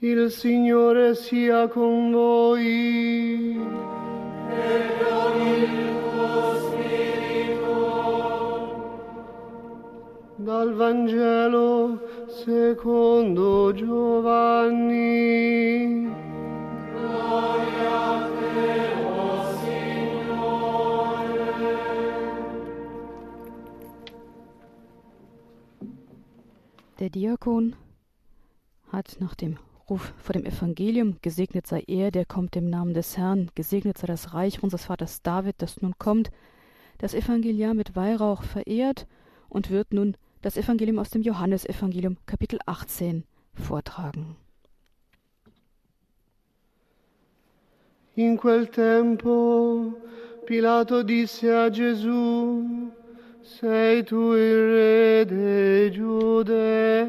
Il Signore sia con voi. Dal Vangelo secondo Giovanni. Der Diakon hat nach dem Ruf vor dem Evangelium, gesegnet sei er, der kommt im Namen des Herrn, gesegnet sei das Reich unseres Vaters David, das nun kommt, das Evangelium mit Weihrauch verehrt und wird nun das Evangelium aus dem Johannesevangelium Kapitel 18 vortragen. In quel tempo Pilato disse a Gesù, Sei tu il re dei Giudei?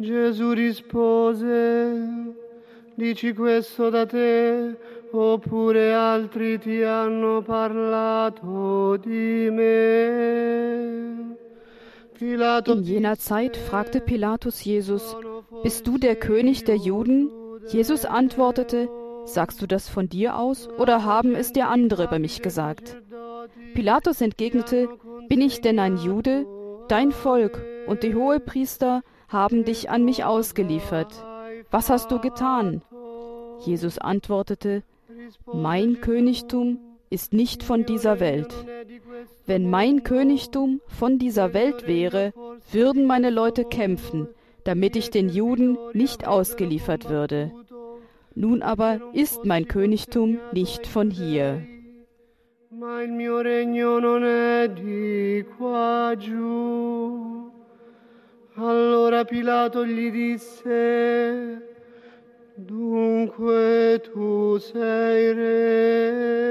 Gesù rispose, Dici questo da te, oppure altri ti hanno parlato di me? In jener Zeit fragte Pilatus Jesus, Bist du der König der Juden? Jesus antwortete, Sagst du das von dir aus oder haben es dir andere über mich gesagt? Pilatus entgegnete, Bin ich denn ein Jude? Dein Volk und die Hohepriester haben dich an mich ausgeliefert. Was hast du getan? Jesus antwortete, Mein Königtum ist nicht von dieser Welt. Wenn mein Königtum von dieser Welt wäre, würden meine Leute kämpfen, damit ich den Juden nicht ausgeliefert würde. Nun aber ist mein Königtum nicht von hier. Ma il mio regno non è di qua giù. Allora Pilato gli disse, Dunque tu sei re.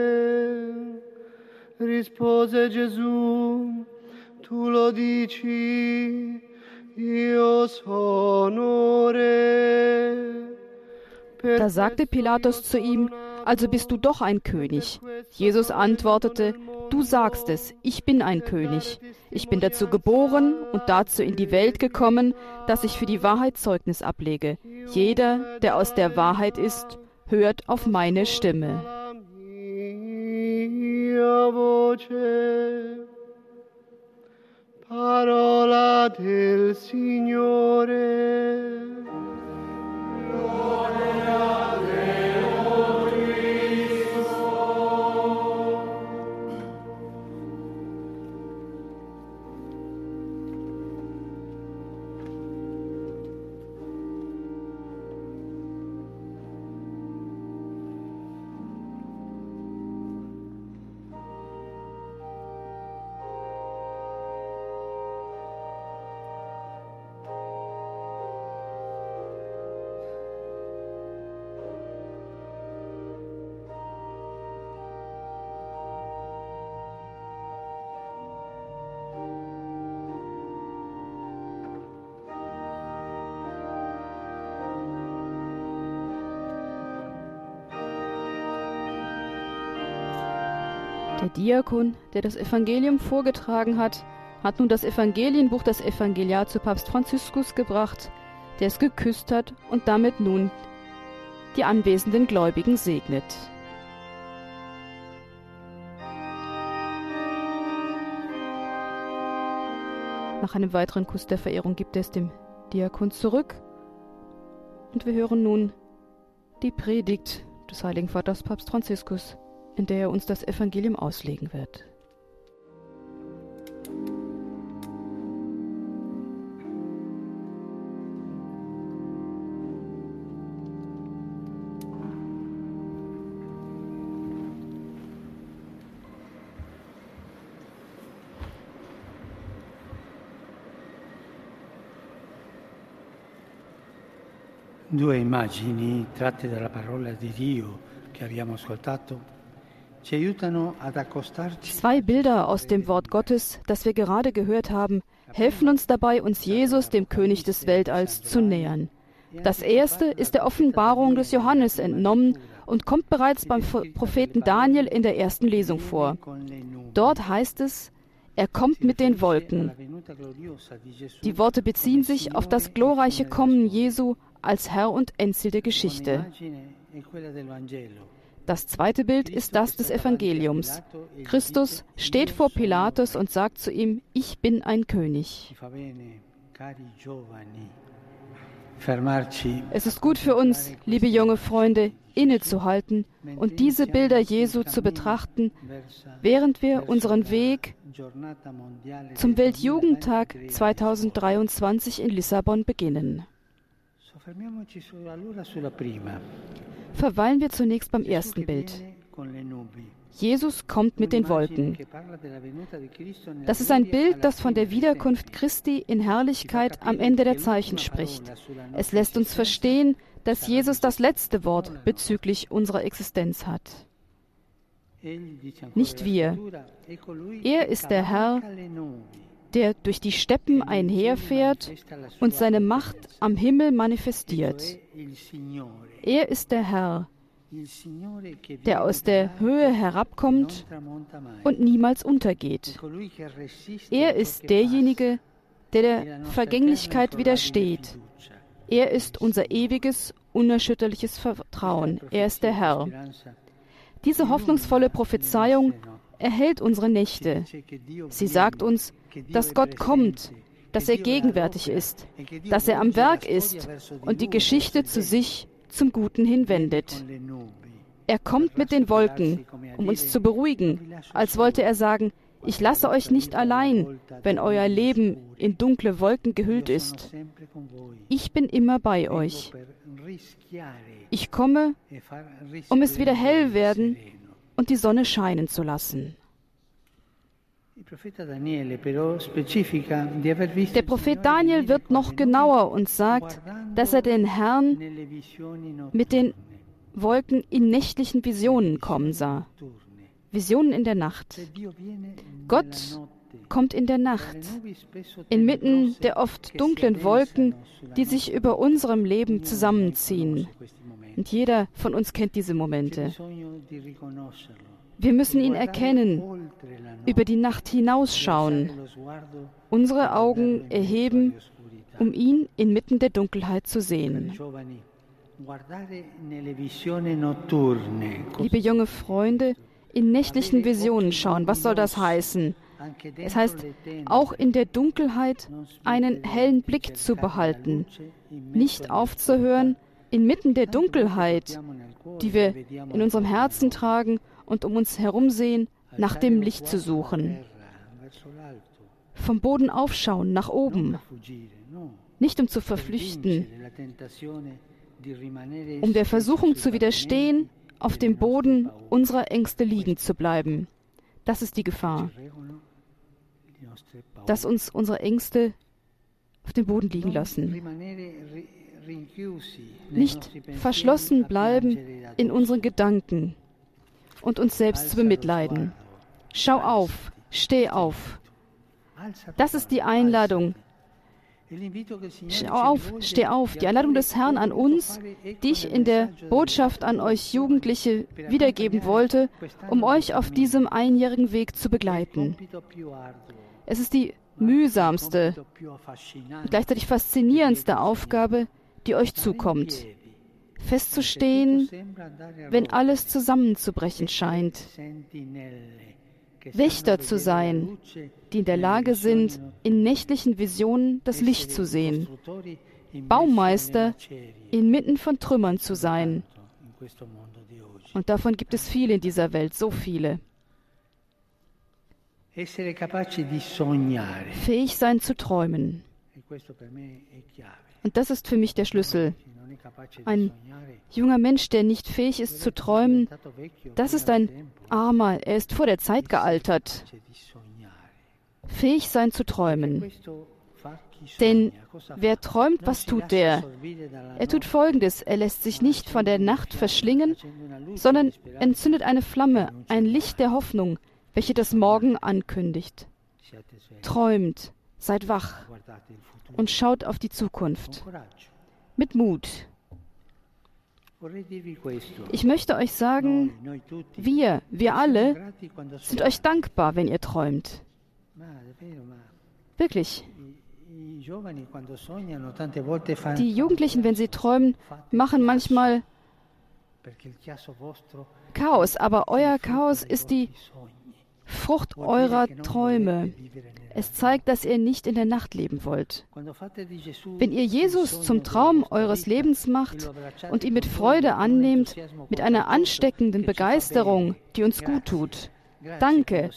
Rispose Gesù, tu lo dici, io sono re. Da sagte Pilatus zu ihm, also bist du doch ein König. Jesus antwortete, du sagst es, ich bin ein König. Ich bin dazu geboren und dazu in die Welt gekommen, dass ich für die Wahrheit Zeugnis ablege. Jeder, der aus der Wahrheit ist, hört auf meine Stimme. Parola del Signore. Der Diakon, der das Evangelium vorgetragen hat, hat nun das Evangelienbuch das Evangeliar zu Papst Franziskus gebracht, der es geküsst hat und damit nun die anwesenden Gläubigen segnet. Nach einem weiteren Kuss der Verehrung gibt es dem Diakon zurück und wir hören nun die Predigt des Heiligen Vaters Papst Franziskus in der er uns das Evangelium auslegen wird. Due immagini tratte dalla parola di Dio che abbiamo ascoltato Zwei Bilder aus dem Wort Gottes, das wir gerade gehört haben, helfen uns dabei, uns Jesus, dem König des Weltalls, zu nähern. Das erste ist der Offenbarung des Johannes entnommen und kommt bereits beim Propheten Daniel in der ersten Lesung vor. Dort heißt es, Er kommt mit den Wolken. Die Worte beziehen sich auf das glorreiche Kommen Jesu als Herr und Endziel der Geschichte. Das zweite Bild ist das des Evangeliums. Christus steht vor Pilatus und sagt zu ihm, ich bin ein König. Es ist gut für uns, liebe junge Freunde, innezuhalten und diese Bilder Jesu zu betrachten, während wir unseren Weg zum Weltjugendtag 2023 in Lissabon beginnen. Verweilen wir zunächst beim ersten Bild. Jesus kommt mit den Wolken. Das ist ein Bild, das von der Wiederkunft Christi in Herrlichkeit am Ende der Zeichen spricht. Es lässt uns verstehen, dass Jesus das letzte Wort bezüglich unserer Existenz hat. Nicht wir. Er ist der Herr, der durch die Steppen einherfährt und seine Macht am Himmel manifestiert. Er ist der Herr, der aus der Höhe herabkommt und niemals untergeht. Er ist derjenige, der der Vergänglichkeit widersteht. Er ist unser ewiges, unerschütterliches Vertrauen. Er ist der Herr. Diese hoffnungsvolle Prophezeiung erhält unsere Nächte. Sie sagt uns, dass Gott kommt, dass er gegenwärtig ist, dass er am Werk ist und die Geschichte zu sich zum Guten hinwendet. Er kommt mit den Wolken, um uns zu beruhigen, als wollte er sagen, ich lasse euch nicht allein, wenn euer Leben in dunkle Wolken gehüllt ist. Ich bin immer bei euch. Ich komme, um es wieder hell werden und die Sonne scheinen zu lassen. Der Prophet Daniel wird noch genauer und sagt, dass er den Herrn mit den Wolken in nächtlichen Visionen kommen sah. Visionen in der Nacht. Gott kommt in der Nacht, inmitten der oft dunklen Wolken, die sich über unserem Leben zusammenziehen. Und jeder von uns kennt diese Momente. Wir müssen ihn erkennen, über die Nacht hinausschauen, unsere Augen erheben, um ihn inmitten der Dunkelheit zu sehen. Liebe junge Freunde, in nächtlichen Visionen schauen, was soll das heißen? Es heißt, auch in der Dunkelheit einen hellen Blick zu behalten, nicht aufzuhören, inmitten der Dunkelheit, die wir in unserem Herzen tragen und um uns herum sehen, nach dem Licht zu suchen. Vom Boden aufschauen, nach oben. Nicht um zu verflüchten, um der Versuchung zu widerstehen, auf dem Boden unserer Ängste liegen zu bleiben. Das ist die Gefahr. Dass uns unsere Ängste auf dem Boden liegen lassen. Nicht verschlossen bleiben in unseren Gedanken und uns selbst zu bemitleiden. Schau auf, steh auf. Das ist die Einladung. Schau auf, steh auf. Die Einladung des Herrn an uns, die ich in der Botschaft an euch Jugendliche wiedergeben wollte, um euch auf diesem einjährigen Weg zu begleiten. Es ist die mühsamste gleichzeitig faszinierendste Aufgabe, die euch zukommt festzustehen, wenn alles zusammenzubrechen scheint. Wächter zu sein, die in der Lage sind, in nächtlichen Visionen das Licht zu sehen. Baumeister inmitten von Trümmern zu sein. Und davon gibt es viele in dieser Welt, so viele. Fähig sein zu träumen. Und das ist für mich der Schlüssel. Ein junger Mensch, der nicht fähig ist zu träumen, das ist ein armer, er ist vor der Zeit gealtert. Fähig sein zu träumen. Denn wer träumt, was tut der? Er? tut Folgendes, er lässt sich nicht von der Nacht verschlingen, sondern entzündet eine Flamme, ein Licht der Hoffnung, welche das Morgen ankündigt. Träumt, seid wach und schaut auf die Zukunft. Mit Mut. Ich möchte euch sagen, wir, wir alle sind euch dankbar, wenn ihr träumt. Wirklich. Die Jugendlichen, wenn sie träumen, machen manchmal Chaos, aber euer Chaos ist die Frucht eurer Träume. Es zeigt, dass ihr nicht in der Nacht leben wollt. Wenn ihr Jesus zum Traum eures Lebens macht und ihn mit Freude annehmt, mit einer ansteckenden Begeisterung, die uns gut tut, danke.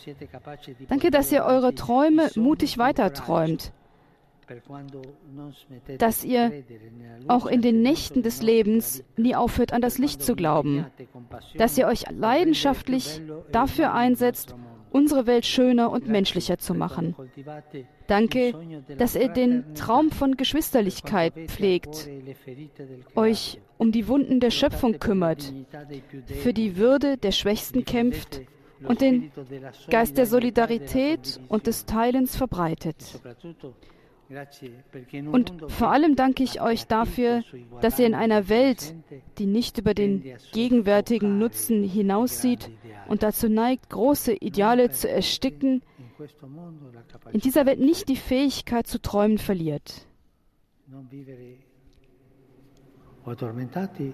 Danke, dass ihr eure Träume mutig weiterträumt, dass ihr auch in den Nächten des Lebens nie aufhört, an das Licht zu glauben, dass ihr euch leidenschaftlich dafür einsetzt, unsere Welt schöner und menschlicher zu machen. Danke, dass ihr den Traum von Geschwisterlichkeit pflegt, euch um die Wunden der Schöpfung kümmert, für die Würde der Schwächsten kämpft und den Geist der Solidarität und des Teilens verbreitet. Und vor allem danke ich euch dafür, dass ihr in einer Welt, die nicht über den gegenwärtigen Nutzen hinaussieht und dazu neigt, große Ideale zu ersticken, in dieser Welt nicht die Fähigkeit zu träumen verliert.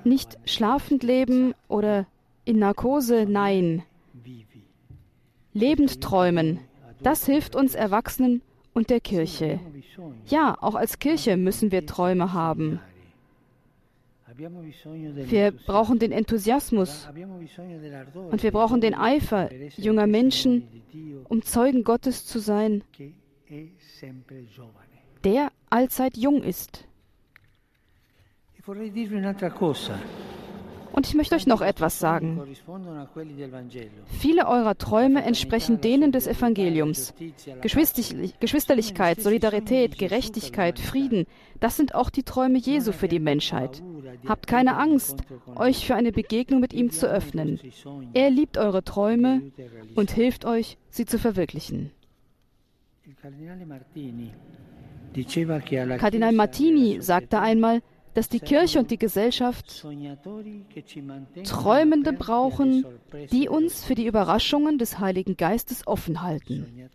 Nicht schlafend leben oder in Narkose, nein. Lebend träumen, das hilft uns Erwachsenen und der Kirche. Ja, auch als Kirche müssen wir Träume haben. Wir brauchen den Enthusiasmus und wir brauchen den Eifer junger Menschen, um Zeugen Gottes zu sein, der allzeit jung ist. Und ich möchte euch noch etwas sagen. Viele eurer Träume entsprechen denen des Evangeliums. Geschwisterlichkeit, Solidarität, Gerechtigkeit, Frieden, das sind auch die Träume Jesu für die Menschheit. Habt keine Angst, euch für eine Begegnung mit ihm zu öffnen. Er liebt eure Träume und hilft euch, sie zu verwirklichen. Kardinal Martini sagte einmal, dass die Kirche und die Gesellschaft Träumende brauchen, die uns für die Überraschungen des Heiligen Geistes offen halten.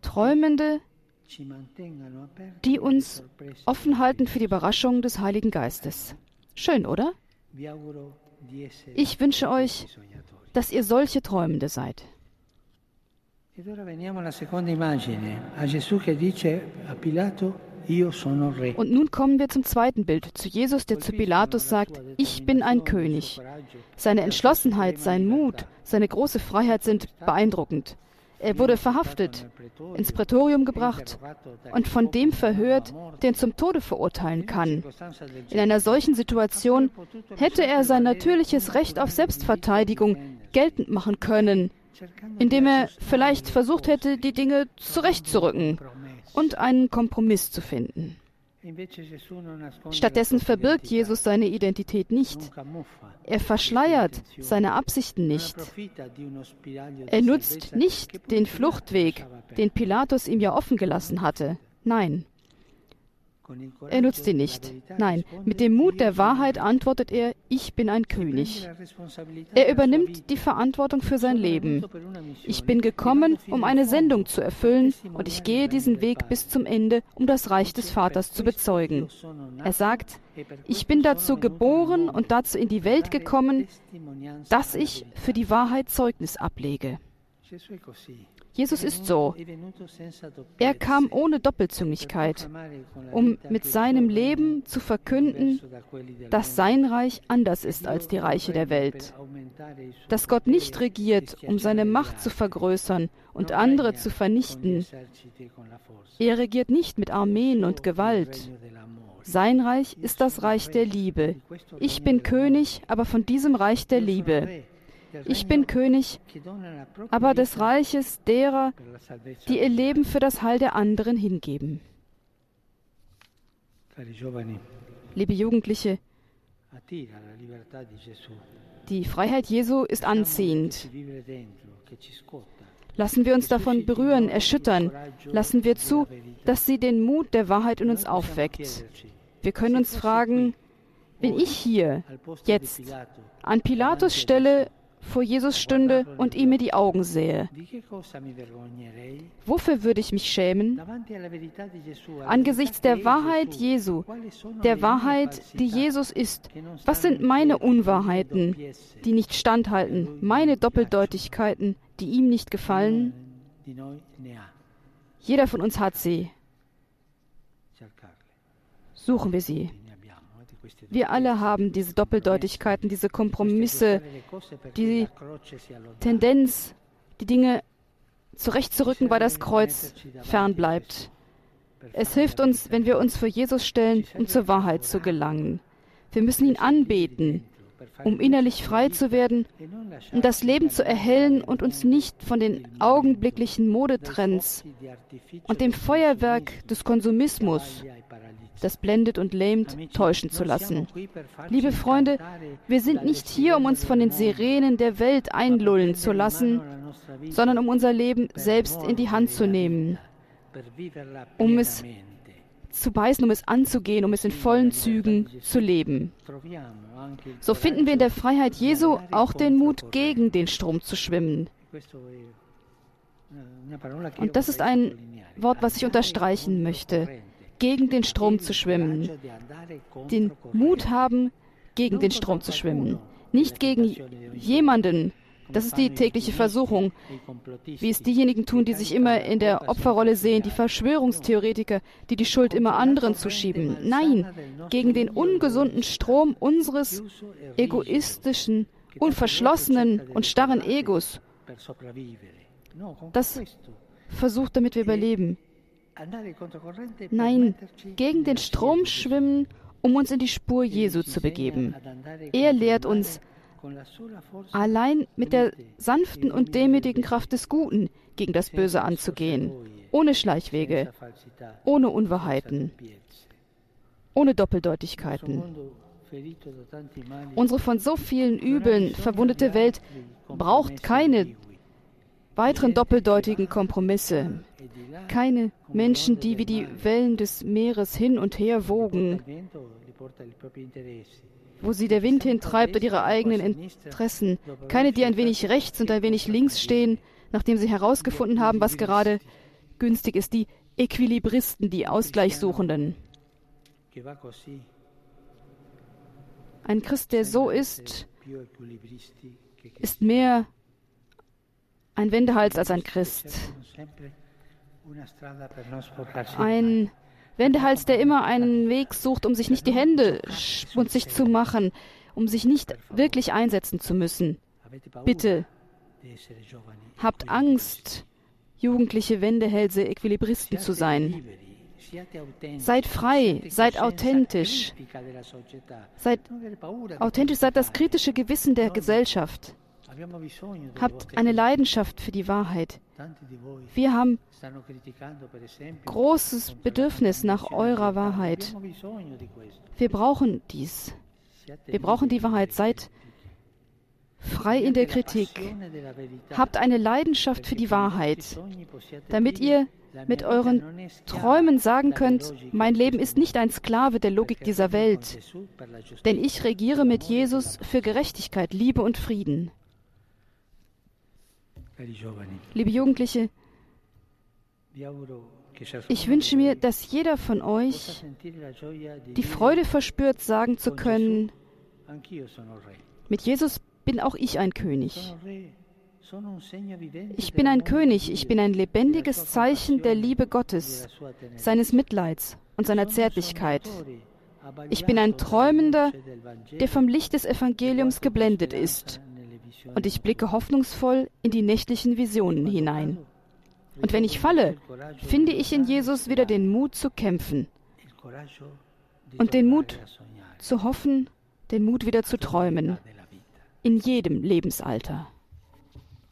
Träumende, die uns offen halten für die Überraschungen des Heiligen Geistes. Schön, oder? Ich wünsche euch, dass ihr solche Träumende seid. Ed ora veniamo alla seconda immagine, a Gesù che dice a Pilato, und nun kommen wir zum zweiten Bild, zu Jesus, der zu Pilatus sagt, ich bin ein König. Seine Entschlossenheit, sein Mut, seine große Freiheit sind beeindruckend. Er wurde verhaftet, ins Prätorium gebracht und von dem verhört, der ihn zum Tode verurteilen kann. In einer solchen Situation hätte er sein natürliches Recht auf Selbstverteidigung geltend machen können, indem er vielleicht versucht hätte, die Dinge zurechtzurücken und einen Kompromiss zu finden. Stattdessen verbirgt Jesus seine Identität nicht. Er verschleiert seine Absichten nicht. Er nutzt nicht den Fluchtweg, den Pilatus ihm ja offen gelassen hatte. Nein. Er nutzt ihn nicht. Nein, mit dem Mut der Wahrheit antwortet er, ich bin ein König. Er übernimmt die Verantwortung für sein Leben. Ich bin gekommen, um eine Sendung zu erfüllen, und ich gehe diesen Weg bis zum Ende, um das Reich des Vaters zu bezeugen. Er sagt, ich bin dazu geboren und dazu in die Welt gekommen, dass ich für die Wahrheit Zeugnis ablege. Jesus ist so. Er kam ohne Doppelzüngigkeit, um mit seinem Leben zu verkünden, dass sein Reich anders ist als die Reiche der Welt. Dass Gott nicht regiert, um seine Macht zu vergrößern und andere zu vernichten. Er regiert nicht mit Armeen und Gewalt. Sein Reich ist das Reich der Liebe. Ich bin König, aber von diesem Reich der Liebe. Ich bin König, aber des Reiches derer, die ihr Leben für das Heil der anderen hingeben. Liebe Jugendliche, die Freiheit Jesu ist anziehend. Lassen wir uns davon berühren, erschüttern. Lassen wir zu, dass sie den Mut der Wahrheit in uns aufweckt. Wir können uns fragen, bin ich hier, jetzt, an Pilatus Stelle vor Jesus stünde und ihm in die Augen sähe. Wofür würde ich mich schämen? Angesichts der Wahrheit Jesu, der Wahrheit, die Jesus ist. Was sind in meine Unwahrheiten, die nicht standhalten, meine Doppeldeutigkeiten, die ihm nicht gefallen? Jeder von uns hat sie. Suchen wir sie. Ne abbiamo, eh, di queste Wir alle haben diese Doppeldeutigkeiten, diese Kompromisse, die. Tendenz, die Dinge zurechtzurücken, weil das Kreuz fern bleibt. Es hilft uns, wenn wir uns vor Jesus stellen, um zur Wahrheit zu gelangen. Wir müssen ihn anbeten, um innerlich frei zu werden, um das Leben zu erhellen und uns nicht von den augenblicklichen Modetrends und dem Feuerwerk des Konsumismus. Das blendet und lähmt, täuschen zu lassen. Liebe Freunde, wir sind nicht hier, um uns von den Sirenen der Welt einlullen zu lassen, sondern um unser Leben selbst in die Hand zu nehmen, um es zu beißen, um es anzugehen, um es in vollen Zügen zu leben. So finden wir in der Freiheit Jesu auch den Mut, gegen den Strom zu schwimmen. Und das ist ein Wort, was ich unterstreichen möchte. Gegen den Strom zu schwimmen. Den Mut haben, gegen den Strom zu schwimmen. Nicht gegen jemanden. Das ist die tägliche Versuchung, wie es diejenigen tun, die sich immer in der Opferrolle sehen, die Verschwörungstheoretiker, die die Schuld immer anderen zuschieben. Nein, gegen den ungesunden Strom unseres egoistischen, unverschlossenen und starren Egos. Das versucht, damit wir überleben. Nein, gegen den Strom schwimmen, um uns in die Spur Jesu zu begeben. Er lehrt uns, allein mit der sanften und demütigen Kraft des Guten gegen das Böse anzugehen, ohne Schleichwege, ohne Unwahrheiten, ohne Doppeldeutigkeiten. Unsere von so vielen Übeln verwundete Welt braucht keine weiteren doppeldeutigen Kompromisse, keine Menschen, die wie die Wellen des Meeres hin und her wogen, wo sie der Wind hintreibt und ihre eigenen Interessen, keine, die ein wenig rechts und ein wenig links stehen, nachdem sie herausgefunden haben, was gerade günstig ist, die Äquilibristen, die Ausgleichssuchenden. Ein Christ, der so ist, ist mehr ein Wendehals als ein Christ. Ein Wendehals, der immer einen Weg sucht, um sich nicht die Hände schmutzig zu machen, um sich nicht wirklich einsetzen zu müssen. Bitte, habt Angst, jugendliche Wendehälse, Äquilibristen zu sein. Seid frei, seid authentisch. Seid authentisch, seid das kritische Gewissen der Gesellschaft. Habt eine Leidenschaft für die Wahrheit. Wir haben großes Bedürfnis nach eurer Wahrheit. Wir brauchen dies. Wir brauchen die Wahrheit. Seid frei in der Kritik. Habt eine Leidenschaft für die Wahrheit, damit ihr mit euren Träumen sagen könnt, mein Leben ist nicht ein Sklave der Logik dieser Welt, denn ich regiere mit Jesus für Gerechtigkeit, Liebe und Frieden. Liebe Jugendliche, ich wünsche mir, dass jeder von euch die Freude verspürt, sagen zu können, mit Jesus bin auch ich ein König. Ich bin ein König, ich bin ein lebendiges Zeichen der Liebe Gottes, seines Mitleids und seiner Zärtlichkeit. Ich bin ein Träumender, der vom Licht des Evangeliums geblendet ist. Und ich blicke hoffnungsvoll in die nächtlichen Visionen hinein. Und wenn ich falle, finde ich in Jesus wieder den Mut zu kämpfen und den Mut zu hoffen, den Mut wieder zu träumen, in jedem Lebensalter.